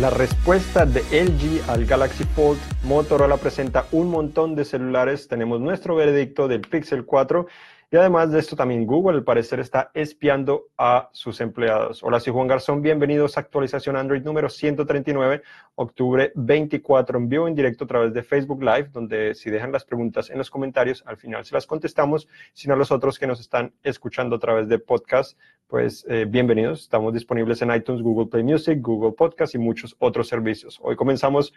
La respuesta de LG al Galaxy Fold, Motorola presenta un montón de celulares, tenemos nuestro veredicto del Pixel 4 y además de esto también Google al parecer está espiando a sus empleados. Hola, soy Juan Garzón, bienvenidos a actualización Android número 139, octubre 24 en vivo en directo a través de Facebook Live, donde si dejan las preguntas en los comentarios, al final se las contestamos, sino a los otros que nos están escuchando a través de podcast, pues eh, bienvenidos. Estamos disponibles en iTunes, Google Play Music, Google Podcast y muchos otros servicios. Hoy comenzamos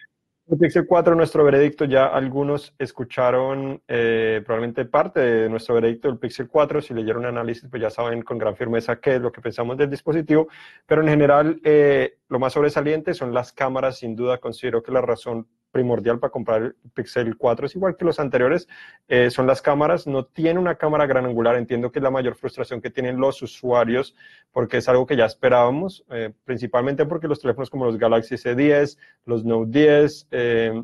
el Pixel 4, nuestro veredicto, ya algunos escucharon eh, probablemente parte de nuestro veredicto del Pixel 4, si leyeron análisis, pues ya saben con gran firmeza qué es lo que pensamos del dispositivo, pero en general eh, lo más sobresaliente son las cámaras, sin duda considero que la razón primordial para comprar el Pixel 4 es igual que los anteriores, eh, son las cámaras. No tiene una cámara gran angular, entiendo que es la mayor frustración que tienen los usuarios porque es algo que ya esperábamos, eh, principalmente porque los teléfonos como los Galaxy S10, los Note 10, eh,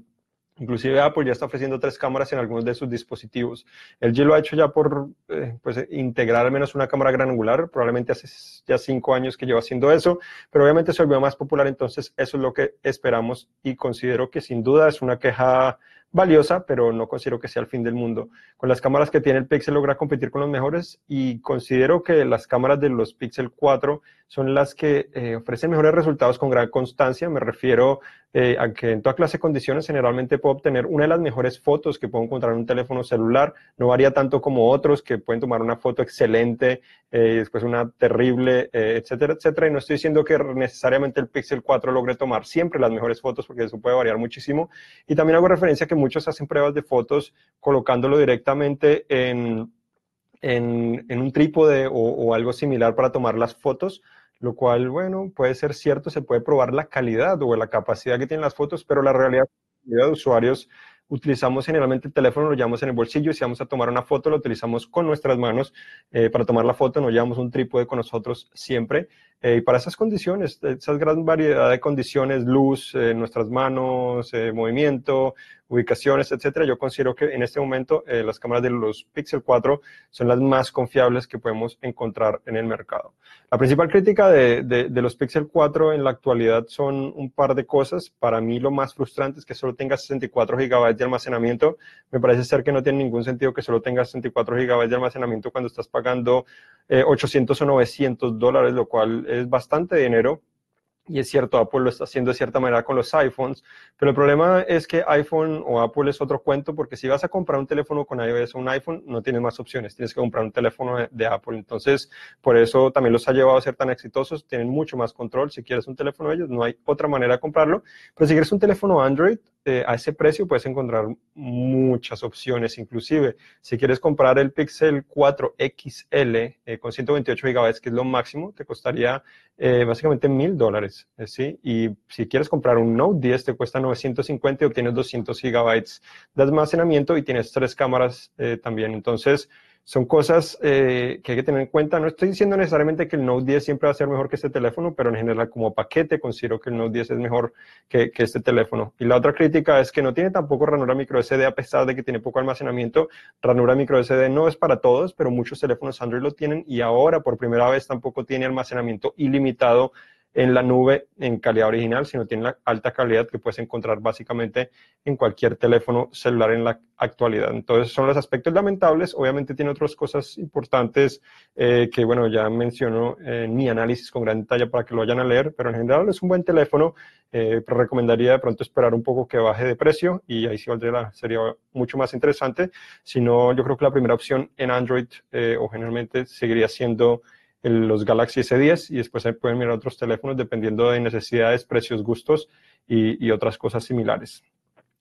Inclusive Apple ya está ofreciendo tres cámaras en algunos de sus dispositivos. El G lo ha hecho ya por eh, pues, integrar al menos una cámara gran angular, probablemente hace ya cinco años que lleva haciendo eso, pero obviamente se volvió más popular, entonces eso es lo que esperamos y considero que sin duda es una queja valiosa, pero no considero que sea el fin del mundo. Con las cámaras que tiene el Pixel logra competir con los mejores y considero que las cámaras de los Pixel 4 son las que eh, ofrecen mejores resultados con gran constancia. Me refiero eh, a que en toda clase de condiciones generalmente puedo obtener una de las mejores fotos que puedo encontrar en un teléfono celular. No varía tanto como otros que pueden tomar una foto excelente eh, y después una terrible, etcétera, etcétera. Y no estoy diciendo que necesariamente el Pixel 4 logre tomar siempre las mejores fotos porque eso puede variar muchísimo. Y también hago referencia a que muchos hacen pruebas de fotos colocándolo directamente en, en, un trípode o, algo similar para tomar las fotos, lo cual, bueno, puede ser cierto, se puede probar la calidad o la capacidad que tienen las fotos, pero la realidad de usuarios utilizamos generalmente el teléfono, lo llevamos en el bolsillo y si vamos a tomar una foto lo utilizamos con nuestras manos eh, para tomar la foto, no llevamos un trípode con nosotros siempre. Eh, y para esas condiciones, esas gran variedad de condiciones, luz, eh, nuestras manos, movimiento, ubicaciones, etcétera, yo considero que en este momento las cámaras de los Pixel 4 son las más confiables que podemos encontrar en el mercado. La principal crítica de, de, de los Pixel 4 en la actualidad son un par de cosas. Para mí lo más frustrante es que solo tenga 64 GB de almacenamiento. Me parece ser que no tiene ningún sentido que solo tengas 64 GB de almacenamiento cuando estás pagando 800 eh, o 900 dólares, lo cual es bastante dinero y es cierto, Apple lo está haciendo de cierta manera con los iPhones, pero el problema es que iPhone o Apple es otro cuento, porque si vas a comprar un teléfono con iOS o un iPhone, no tienes más opciones, tienes que comprar un teléfono de, Apple. Entonces, por eso también los ha llevado a ser tan exitosos, tienen mucho más control. Si quieres un teléfono de ellos, no hay otra manera de comprarlo, pero si quieres un teléfono Android, eh, a ese precio puedes encontrar muchas opciones, inclusive si quieres comprar el Pixel 4 XL eh, con 128 GB, que es lo máximo, te costaría eh, básicamente mil dólares, ¿sí? Y si quieres comprar un Note 10 te cuesta 950 y obtienes 200 GB de almacenamiento y tienes tres cámaras también. Entonces, son cosas eh, que hay que tener en cuenta. No estoy diciendo necesariamente que el Note 10 siempre va a ser mejor que este teléfono, pero en general como paquete considero que el Note 10 es mejor que, que este teléfono. Y la otra crítica es que no tiene tampoco ranura micro SD a pesar de que tiene poco almacenamiento. Ranura micro SD no es para todos, pero muchos teléfonos Android lo tienen y ahora por primera vez tampoco tiene almacenamiento ilimitado en la nube en calidad original, sino tiene la alta calidad que puedes encontrar básicamente en cualquier teléfono celular en la actualidad. Entonces, son los aspectos lamentables. Obviamente tiene otras cosas importantes eh, que, bueno, ya menciono en mi análisis con gran detalle para que lo vayan a leer, pero en general es un buen teléfono, eh, recomendaría de pronto esperar un poco que baje de precio y ahí sí valdría sería mucho más interesante. Si no, yo creo que la primera opción en Android eh, o generalmente seguiría siendo los Galaxy S10 y después pueden mirar otros teléfonos dependiendo de necesidades, precios, gustos y, otras cosas similares.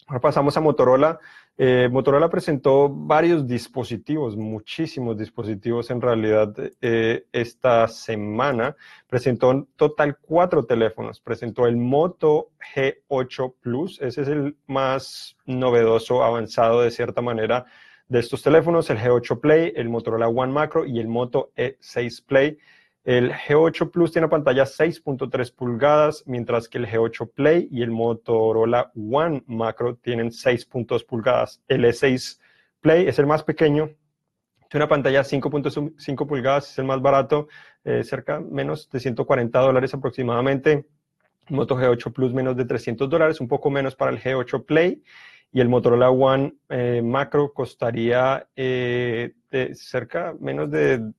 Ahora pasamos a Motorola. Eh, Motorola presentó varios dispositivos, muchísimos dispositivos en realidad eh, esta semana. Presentó en total cuatro teléfonos. Presentó el Moto G8 Plus, ese es el más novedoso, avanzado de cierta manera de estos teléfonos, el G8 Play, el Motorola One Macro y el Moto E6 Play. El G8 Plus tiene pantalla 6.3 pulgadas, mientras que el G8 Play y el Motorola One Macro tienen 6.2 pulgadas. El E6 Play es el más pequeño, tiene una pantalla 5.5 pulgadas, es el más barato, eh, cerca menos de 140 dólares aproximadamente. Moto G8 Plus menos de 300 dólares, un poco menos para el G8 Play. Y el Motorola One eh, Macro costaría eh, de cerca menos de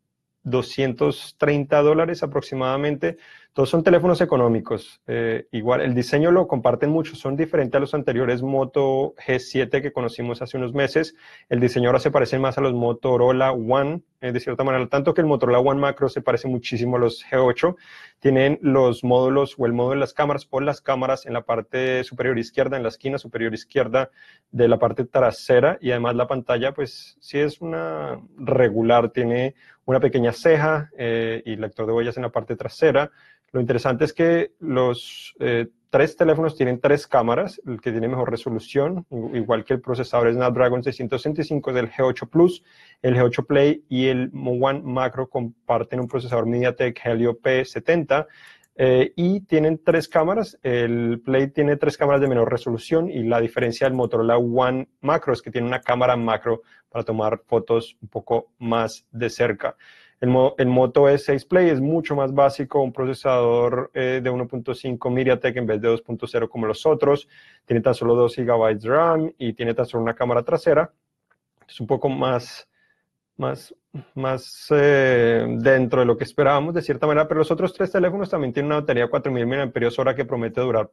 230 dólares aproximadamente. Todos son teléfonos económicos. Eh, igual, el diseño lo comparten mucho, son diferentes a los anteriores Moto G7 que conocimos hace unos meses. El diseño ahora se parece más a los Motorola One, eh, de cierta manera, tanto que el Motorola One Macro se parece muchísimo a los G8. Tienen los módulos o el módulo de las cámaras o las cámaras en la parte superior izquierda, en la esquina superior izquierda de la parte trasera y además la pantalla, pues sí es una regular, tiene una pequeña ceja eh, y lector de huellas en la parte trasera. Lo interesante es que los eh, tres teléfonos tienen tres cámaras, el que tiene mejor resolución, igual que el procesador Snapdragon 665 del G8 Plus, el G8 Play y el One Macro comparten un procesador MediaTek Helio P70 eh, y tienen tres cámaras. El Play tiene tres cámaras de menor resolución y la diferencia del Motorola One Macro es que tiene una cámara macro para tomar fotos un poco más de cerca. El, Moto E6 Play es mucho más básico, un procesador eh, de 1.5 MediaTek en vez de 2.0 como los otros. Tiene tan solo 2 GB de RAM y tiene tan solo una cámara trasera. Es un poco más, más, más eh, dentro de lo que esperábamos de cierta manera, pero los otros tres teléfonos también tienen una batería de 4000 mAh que promete durar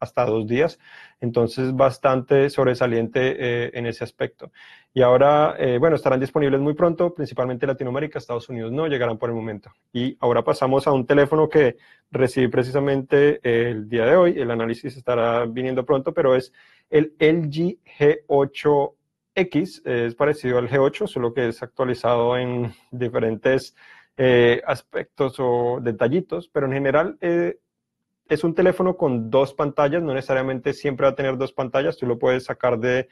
hasta dos días, entonces bastante sobresaliente eh, en ese aspecto. Y ahora, eh, bueno, estarán disponibles muy pronto, principalmente Latinoamérica, Estados Unidos no llegarán por el momento. Y ahora pasamos a un teléfono que recibí precisamente el día de hoy, el análisis estará viniendo pronto, pero es el LG G8X, es parecido al G8, solo que es actualizado en diferentes eh, aspectos o detallitos, pero en general es un teléfono con dos pantallas, no necesariamente siempre va a tener dos pantallas, tú lo puedes sacar de,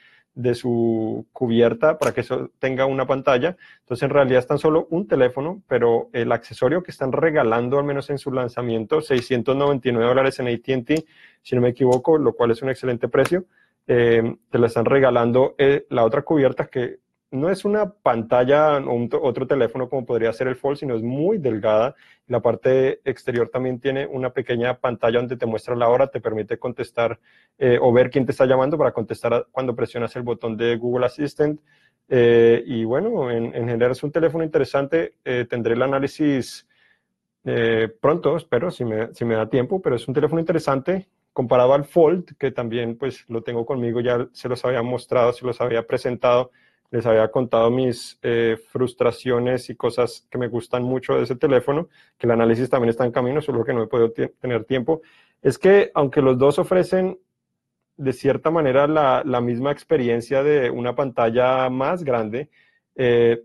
su cubierta para que eso tenga una pantalla. Entonces, en realidad es tan solo un teléfono, pero el accesorio que están regalando, al menos en su lanzamiento, 699 dólares en ATT, si no me equivoco, lo cual es un excelente precio, eh, te la están regalando eh, la otra cubierta que no es una pantalla o otro teléfono como podría ser el Fold, sino es muy delgada. La parte exterior también tiene una pequeña pantalla donde te muestra la hora, te permite contestar eh, o ver quién te está llamando para contestar cuando presionas el botón de Google Assistant. Eh, y bueno, en, general es un teléfono interesante. Eh, tendré el análisis pronto, espero, si me, si me da tiempo, pero es un teléfono interesante comparado al Fold, que también pues lo tengo conmigo, ya se los había mostrado, se los había presentado les había contado mis eh, frustraciones y cosas que me gustan mucho de ese teléfono, que el análisis también está en camino, solo que no he podido tener tiempo, es que aunque los dos ofrecen de cierta manera la, misma experiencia de una pantalla más grande, eh,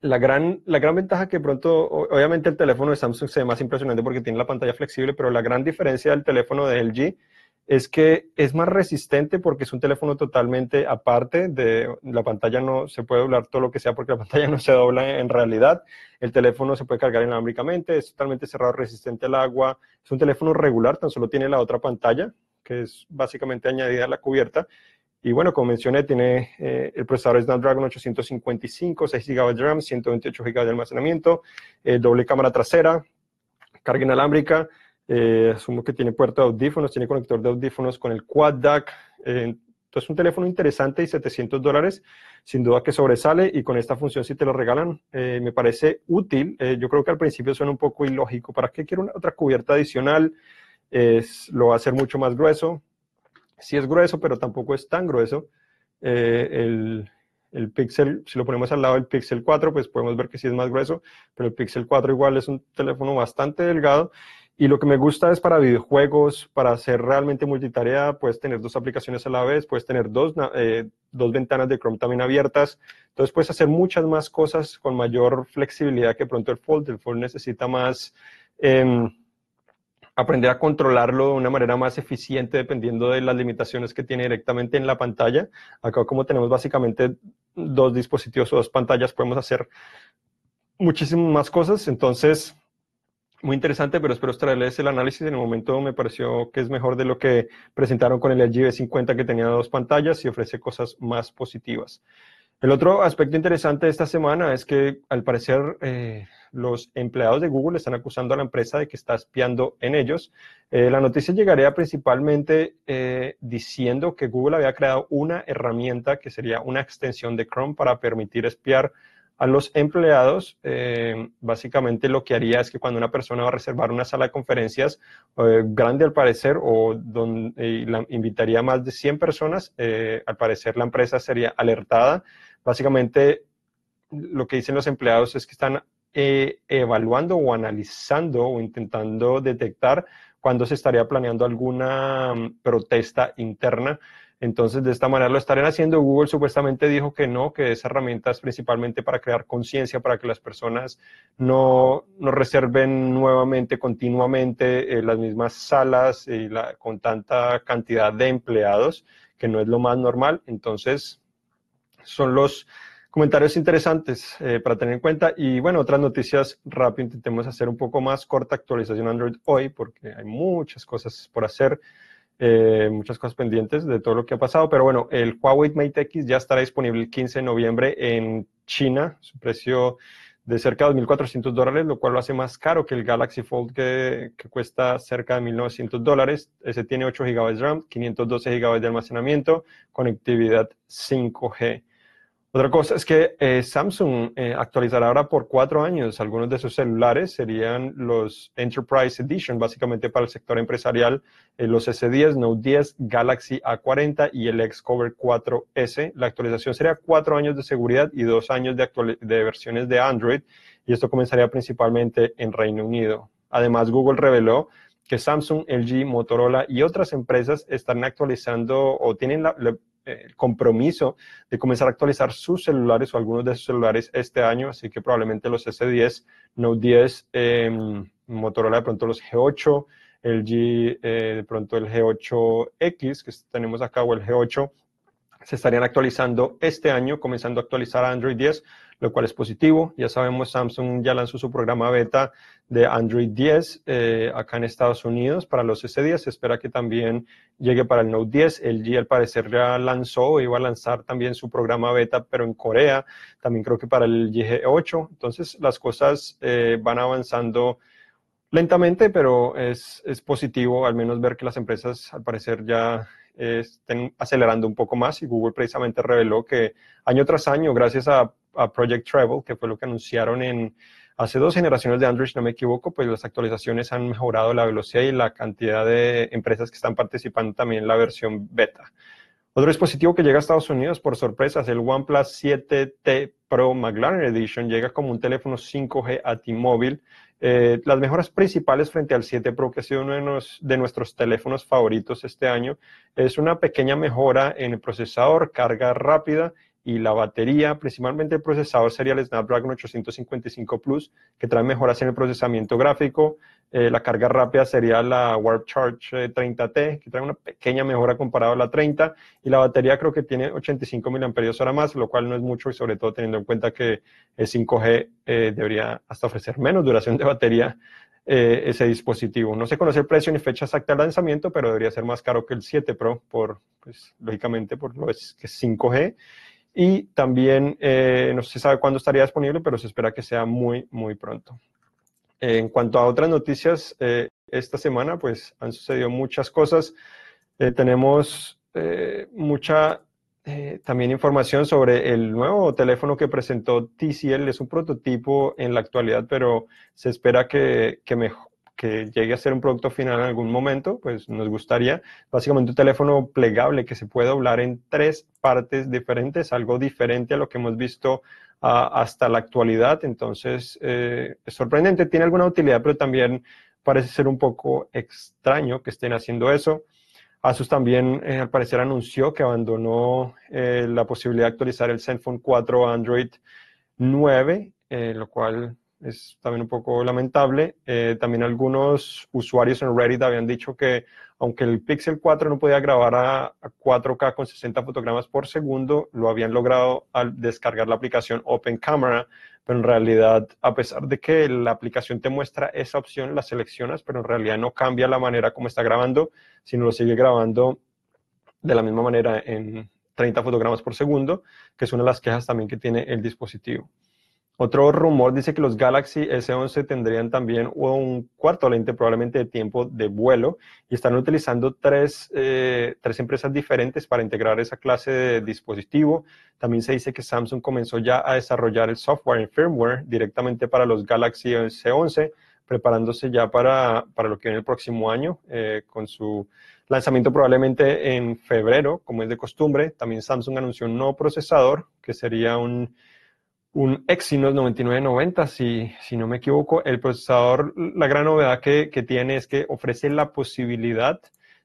la gran, la gran ventaja que pronto, obviamente el teléfono de Samsung se ve más impresionante porque tiene la pantalla flexible, pero la gran diferencia del teléfono de LG es que es más resistente porque es un teléfono totalmente aparte de la pantalla no se puede doblar todo lo que sea porque la pantalla no se dobla en realidad. El teléfono se puede cargar inalámbricamente es totalmente cerrado resistente al agua. Es un teléfono regular tan solo tiene la otra pantalla que es básicamente añadida a la cubierta. Y bueno como mencioné tiene eh, el procesador Snapdragon 855 6 GB de RAM 128 GB de almacenamiento eh, doble cámara trasera carga inalámbrica eh, asumo que tiene puerto de audífonos, tiene conector de audífonos con el Quad DAC. Eh, entonces, un teléfono interesante y 700 dólares, sin duda que sobresale. Y con esta función, si te lo regalan, eh, me parece útil. yo creo que al principio suena un poco ilógico. ¿Para qué quiero una, otra cubierta adicional? lo va a hacer mucho más grueso. Sí es grueso, pero tampoco es tan grueso. el, el Pixel, si lo ponemos al lado del Pixel 4, pues podemos ver que sí es más grueso, pero el Pixel 4 igual es un teléfono bastante delgado y lo que me gusta es para videojuegos, para hacer realmente multitarea, puedes tener dos aplicaciones a la vez, puedes tener dos, eh, dos ventanas de Chrome también abiertas. Entonces puedes hacer muchas más cosas con mayor flexibilidad que pronto el Fold. El Fold necesita más em, aprender a controlarlo de una manera más eficiente dependiendo de las limitaciones que tiene directamente en la pantalla. Acá como tenemos básicamente dos dispositivos o dos pantallas, podemos hacer muchísimas más cosas. Entonces muy interesante, pero espero traerles el análisis. En el momento me pareció que es mejor de lo que presentaron con el LG V50 que tenía dos pantallas y ofrece cosas más positivas. El otro aspecto interesante de esta semana es que al parecer eh, los empleados de Google están acusando a la empresa de que está espiando en ellos. Eh, la noticia llegaría principalmente eh, diciendo que Google había creado una herramienta que sería una extensión de Chrome para permitir espiar a los empleados, eh, básicamente lo que haría es que cuando una persona va a reservar una sala de conferencias eh, grande al parecer o donde la invitaría a más de 100 personas, eh, al parecer la empresa sería alertada. Básicamente lo que dicen los empleados es que están evaluando o analizando o intentando detectar cuando se estaría planeando alguna mm, protesta interna entonces, de esta manera lo estarían haciendo. Google supuestamente dijo que no, que esa herramienta es principalmente para crear conciencia, para que las personas no, no reserven nuevamente, continuamente, eh, las mismas salas y la, con tanta cantidad de empleados, que no es lo más normal. Entonces, son los comentarios interesantes eh, para tener en cuenta. Y bueno, otras noticias rápido, intentemos hacer un poco más corta actualización Android hoy, porque hay muchas cosas por hacer. Eh, muchas cosas pendientes de todo lo que ha pasado, pero bueno, el Huawei Mate X ya estará disponible el 15 de noviembre en China, su precio de cerca de 2.400 dólares, lo cual lo hace más caro que el Galaxy Fold que, que cuesta cerca de 1.900 dólares. Ese tiene 8 GB de RAM, 512 GB de almacenamiento, conectividad 5G. Otra cosa es que eh, Samsung eh, actualizará ahora por cuatro años algunos de sus celulares, serían los Enterprise Edition, básicamente para el sector empresarial, eh, los S10, Note 10, Galaxy A40 y el Xcover 4S. La actualización sería cuatro años de seguridad y dos años de, de versiones de Android, y esto comenzaría principalmente en Reino Unido. Además, Google reveló que Samsung, LG, Motorola y otras empresas están actualizando o tienen la el compromiso de comenzar a actualizar sus celulares o algunos de sus celulares este año, así que probablemente los S10, Note 10, em, Motorola de pronto los G8, el G eh, de pronto el G8X que tenemos acá o el G8 se estarían actualizando este año, comenzando a actualizar Android 10, lo cual es positivo. Ya sabemos, Samsung ya lanzó su programa beta de Android 10 eh, acá en Estados Unidos para los S10. Se espera que también llegue para el Note 10. El G al parecer ya lanzó iba a lanzar también su programa beta, pero en Corea. También creo que para el G8. Entonces las cosas eh, van avanzando lentamente, pero es, es positivo al menos ver que las empresas al parecer ya estén acelerando un poco más y Google precisamente reveló que año tras año, gracias a, Project Travel, que fue lo que anunciaron en hace dos generaciones de Android, si no me equivoco, pues las actualizaciones han mejorado la velocidad y la cantidad de empresas que están participando también en la versión beta. Otro dispositivo que llega a Estados Unidos por sorpresa es el OnePlus 7T Pro McLaren Edition. Llega como un teléfono 5G a T-Mobile eh, las mejoras principales frente al 7 Pro, que ha sido uno de, nuestros teléfonos favoritos este año, es una pequeña mejora en el procesador, carga rápida y la batería, principalmente el procesador sería el Snapdragon 855 Plus, que trae mejoras en el procesamiento gráfico. Eh, la carga rápida sería la Warp Charge 30T, eh, que trae una pequeña mejora comparado a la 30. Y la batería creo que tiene 85 mAh más, lo cual no es mucho y sobre todo teniendo en cuenta que el 5G eh, debería hasta ofrecer menos duración de batería ese dispositivo. No se conoce el precio ni fecha exacta de lanzamiento, pero debería ser más caro que el 7 Pro, por, pues, lógicamente, por lo que es 5G. Y también eh, no se sabe cuándo estaría disponible, pero se espera que sea muy, muy pronto. En cuanto a otras noticias, eh, esta semana pues han sucedido muchas cosas. Eh, tenemos mucha también información sobre el nuevo teléfono que presentó TCL. Es un prototipo en la actualidad, pero se espera que, que, mejor, que llegue a ser un producto final en algún momento, pues nos gustaría. Básicamente un teléfono plegable que se puede doblar en tres partes diferentes, algo diferente a lo que hemos visto ah, hasta la actualidad. Entonces, eh, es sorprendente, tiene alguna utilidad, pero también parece ser un poco extraño que estén haciendo eso. Asus también, eh, al parecer, anunció que abandonó eh, la posibilidad de actualizar el Zenfone 4 Android 9, lo cual es también un poco lamentable. Eh, también algunos usuarios en Reddit habían dicho que aunque el Pixel 4 no podía grabar a, 4K con 60 fotogramas por segundo, lo habían logrado al descargar la aplicación Open Camera, pero en realidad, a pesar de que la aplicación te muestra esa opción, la seleccionas, pero en realidad no cambia la manera como está grabando, sino lo sigue grabando de la misma manera en 30 fotogramas por segundo, que es una de las quejas también que tiene el dispositivo. Otro rumor dice que los Galaxy S11 tendrían también un cuarto lente probablemente de tiempo de vuelo y están utilizando tres, eh, tres empresas diferentes para integrar esa clase de dispositivo. También se dice que Samsung comenzó ya a desarrollar el software y firmware directamente para los Galaxy S11, preparándose ya para, para lo que viene el próximo año eh, con su lanzamiento probablemente en febrero, como es de costumbre. También Samsung anunció un nuevo procesador que sería un un Exynos 9990, si, si no me equivoco. El procesador, la gran novedad que, que, tiene es que ofrece la posibilidad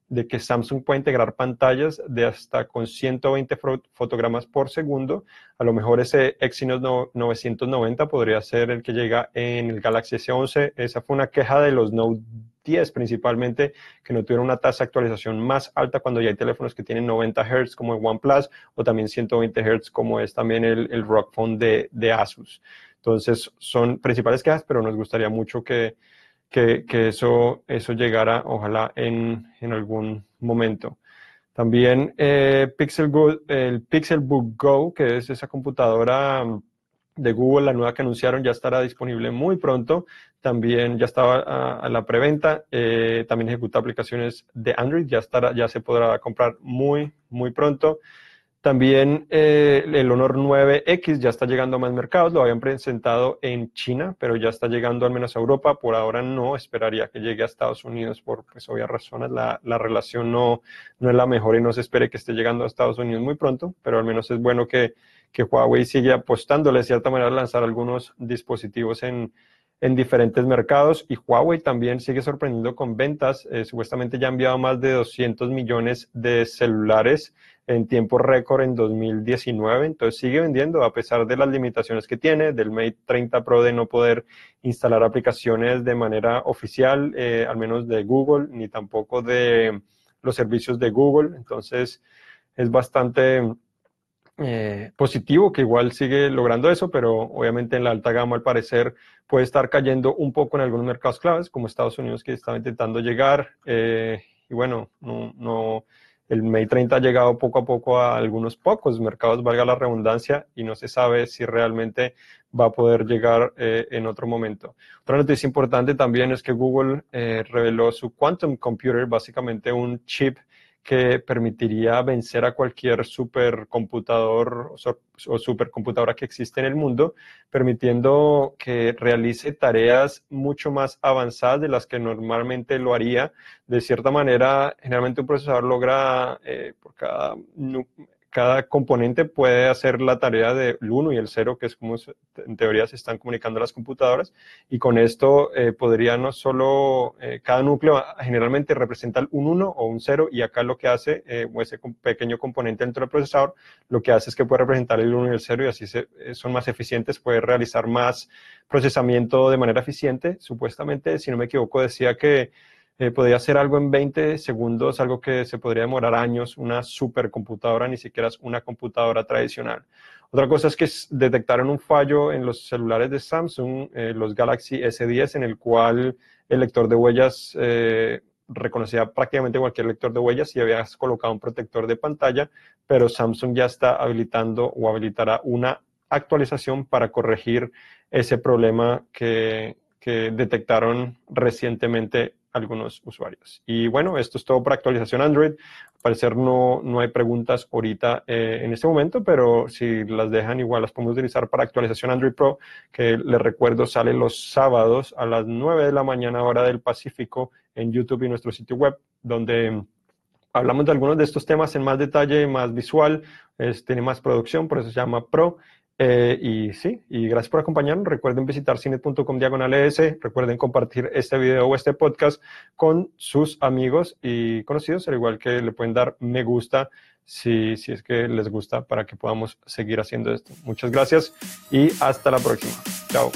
de que Samsung pueda integrar pantallas de hasta con 120 fotogramas por segundo. A lo mejor ese Exynos 990 podría ser el que llega en el Galaxy S11. Esa fue una queja de los Note 10 principalmente, que no tuvieron una tasa de actualización más alta cuando ya hay teléfonos que tienen 90 Hz como el OnePlus o también 120 Hz como es también el, el Rock Phone de, de Asus. Entonces son principales quejas, pero nos gustaría mucho que, que, que eso, eso llegara, ojalá, en, en algún momento. También eh, Pixel el Pixelbook Go, que es esa computadora de Google, la nueva que anunciaron, ya estará disponible muy pronto. También ya estaba a, la preventa. Eh, también ejecuta aplicaciones de Android, ya, estará, ya se podrá comprar muy, muy pronto. También eh, el Honor 9X ya está llegando a más mercados, lo habían presentado en China, pero ya está llegando al menos a Europa. Por ahora no, esperaría que llegue a Estados Unidos por pues, obvias razones. La, la, relación no, no es la mejor y no se espere que esté llegando a Estados Unidos muy pronto, pero al menos es bueno que, que Huawei sigue apostándole de cierta manera a lanzar algunos dispositivos en, en diferentes mercados y Huawei también sigue sorprendiendo con ventas. Eh, supuestamente ya ha enviado más de 200 millones de celulares en tiempo récord en 2019, entonces sigue vendiendo a pesar de las limitaciones que tiene, del Mate 30 Pro de no poder instalar aplicaciones de manera oficial, eh, al menos de Google, ni tampoco de los servicios de Google, entonces es bastante eh, positivo que igual sigue logrando eso, pero obviamente en la alta gama al parecer puede estar cayendo un poco en algunos mercados claves, como Estados Unidos que estaba intentando llegar. Eh, y bueno, no, no, el Mate 30 ha llegado poco a poco a algunos pocos mercados, valga la redundancia, y no se sabe si realmente va a poder llegar eh, en otro momento. Otra noticia importante también es que Google reveló su Quantum Computer, básicamente un chip que permitiría vencer a cualquier supercomputador o supercomputadora que existe en el mundo, permitiendo que realice tareas mucho más avanzadas de las que normalmente lo haría. De cierta manera, generalmente un procesador logra eh, por cada cada componente puede hacer la tarea del 1 y el 0, que es como en teoría se están comunicando las computadoras, y con esto eh, podría no solo, eh, cada núcleo generalmente representa un 1 o un 0, y acá lo que hace, eh, ese pequeño componente dentro del procesador, lo que hace es que puede representar el 1 y el 0 y así se, son más eficientes, puede realizar más procesamiento de manera eficiente. Supuestamente, si no me equivoco, decía que eh, podría hacer algo en 20 segundos, algo que se podría demorar años, una supercomputadora, ni siquiera una computadora tradicional. Otra cosa es que detectaron un fallo en los celulares de Samsung, eh, los Galaxy S10, en el cual el lector de huellas eh, reconocía prácticamente cualquier lector de huellas si habías colocado un protector de pantalla, pero Samsung ya está habilitando o habilitará una actualización para corregir ese problema que, que detectaron recientemente algunos usuarios. Y bueno, esto es todo para actualización Android. Al parecer no, no hay preguntas ahorita eh, en este momento, pero si las dejan igual las podemos utilizar para actualización Android Pro, que les recuerdo sale los sábados a las 9 de la mañana hora del Pacífico en YouTube y nuestro sitio web, donde hablamos de algunos de estos temas en más detalle, más visual, tiene más producción, por eso se llama Pro. Eh, y sí, y gracias por acompañarnos. Recuerden visitar cine.com diagonal ES. Recuerden compartir este video o este podcast con sus amigos y conocidos, al igual que le pueden dar me gusta si, si es que les gusta para que podamos seguir haciendo esto. Muchas gracias y hasta la próxima. Chao.